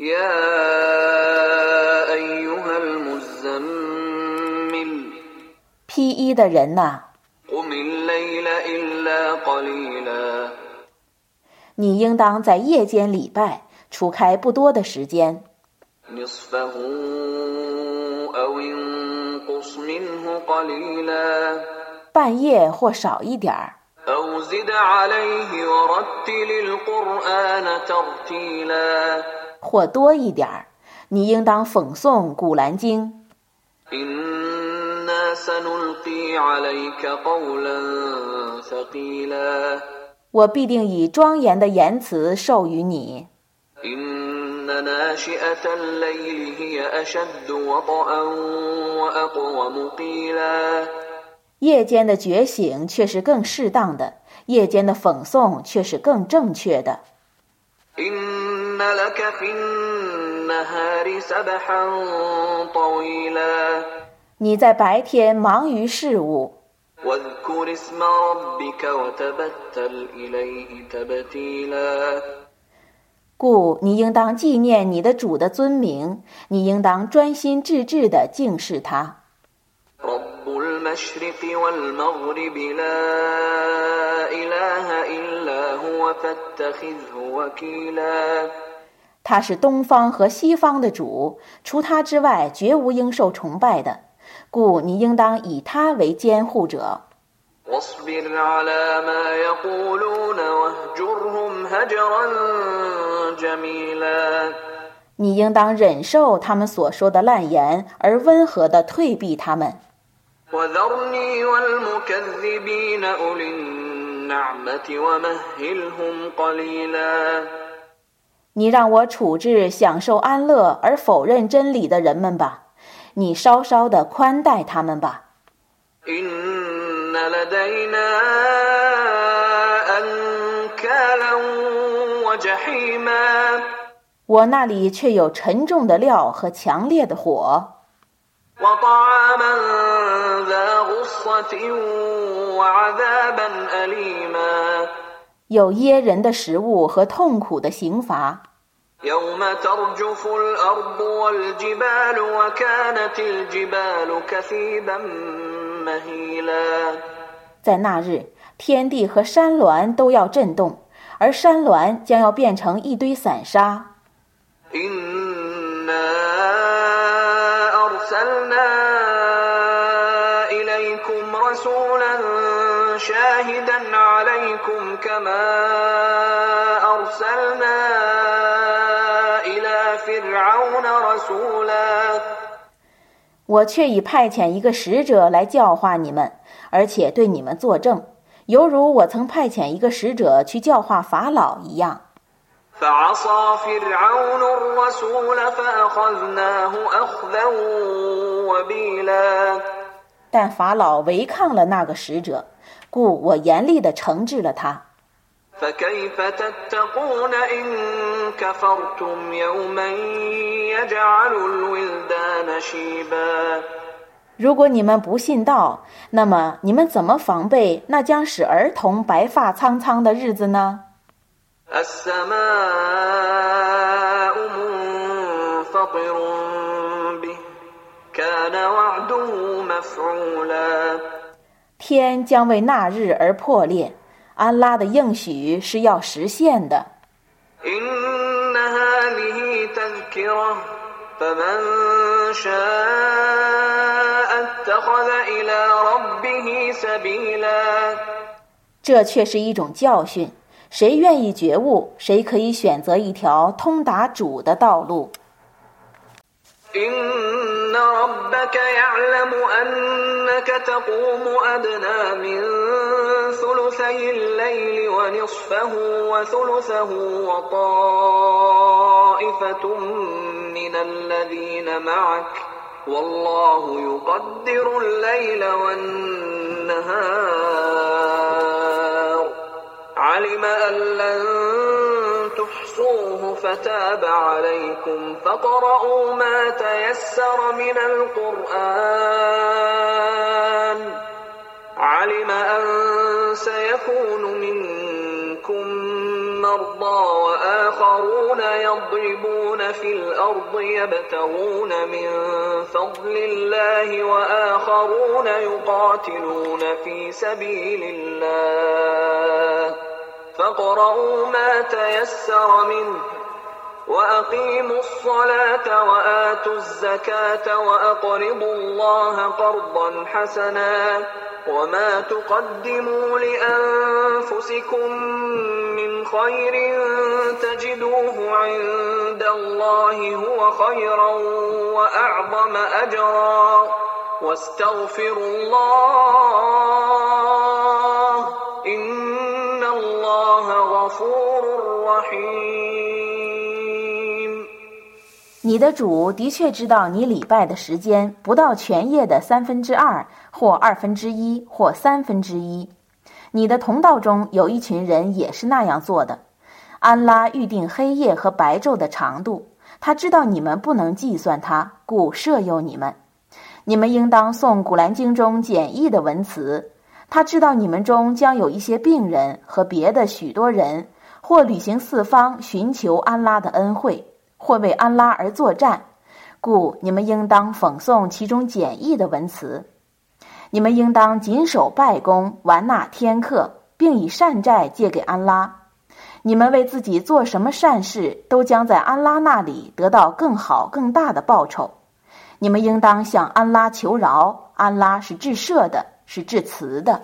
يا أيها المزمل 披衣的人呐、 قم الليل إلا قليلا 你应当在夜间礼拜，除开不多的时间， نصفه أو انقص منه قليلا 半夜或少一点儿， 或多一点儿，你应当讽诵《古兰经》。我必定以庄严的言辞授予你。夜间的觉醒却是更适当的，夜间的讽诵却是更正确的。إن لك في النهار سبحا طويلا 你在白天忙于事务， واذكر اسم ربك وتبتل إليه تبتيلا 故你应当纪念你的主的尊名，你应当专心致志地敬视他。 他是东方和西方的主，除他之外绝无应受崇拜的。故你应当以他为监护者，你应当忍受他们所说的烂言，而温和地退避他们。你让我处置享受安乐而否认真理的人们吧你稍稍的宽待他们吧。我那里却有沉重的料和强烈的火。有噎人的食物和痛苦的刑罚يوم ترجف الأرض والجبال وكانت الجبال كثيبا مهيلا 在那日，天地和山峦都要震动，而山峦将要变成一堆散沙。 إنا أرسلنا إليكم رسولا شاهدا عليكم كما أرسلنا 我却以派遣一个使者来教化你们而且对你们作证犹如我曾派遣一个使者去教化法老一样。但法老违抗了那个使者故我严厉地惩治了他。فكيف تتقون إن كفرتم يوما يجعل الولدان شيبا 如果你们不信道，那么你们怎么防备那将使儿童白发苍苍的日子呢？ السماء منفطر به كان وعده مفعولا 天将为那日而破裂， 安拉的应许是要实现的。这却是一种教训谁愿意觉悟谁可以选择一条通达主的道路。إن ربك يعلم أنك تقوم أدنى من ثلثي الليل ونصفه وثلثه وطائفة من الذين معك والله يقدر الليل والنهار علم أن لن فتاب عليكم فاقرؤوا ما تيسر من القرآن. علم أن سيكون منكم مرضى وآخرون يضربون في الأرض يبتغون من فضل الله وآخرون يقاتلون في سبيل الله. فاقرؤوا ما تيسر منه وأقيموا الصلاة وآتوا الزكاة وأقرضوا الله قرضا حسنا وما تقدموا لأنفسكم من خير تجدوه عند الله هو خيرا وأعظم أجرا واستغفروا الله 你的主的确知道你礼拜的时间不到全夜的三分之二，或二分之一，或三分之一。你的同道中有一群人也是那样做的。安拉预定黑夜和白昼的长度，他知道你们不能计算它，故赦宥你们。你们应当诵古兰经中简易的文词。他知道你们中将有一些病人和别的许多人，或旅行四方寻求安拉的恩惠。或为安拉而作战，故你们应当讽诵其中简易的文词。你们应当谨守拜功，完纳天课，并以善债借给安拉。你们为自己做什么善事，都将在安拉那里得到更好更大的报酬。你们应当向安拉求饶，安拉是至赦的，是至慈的。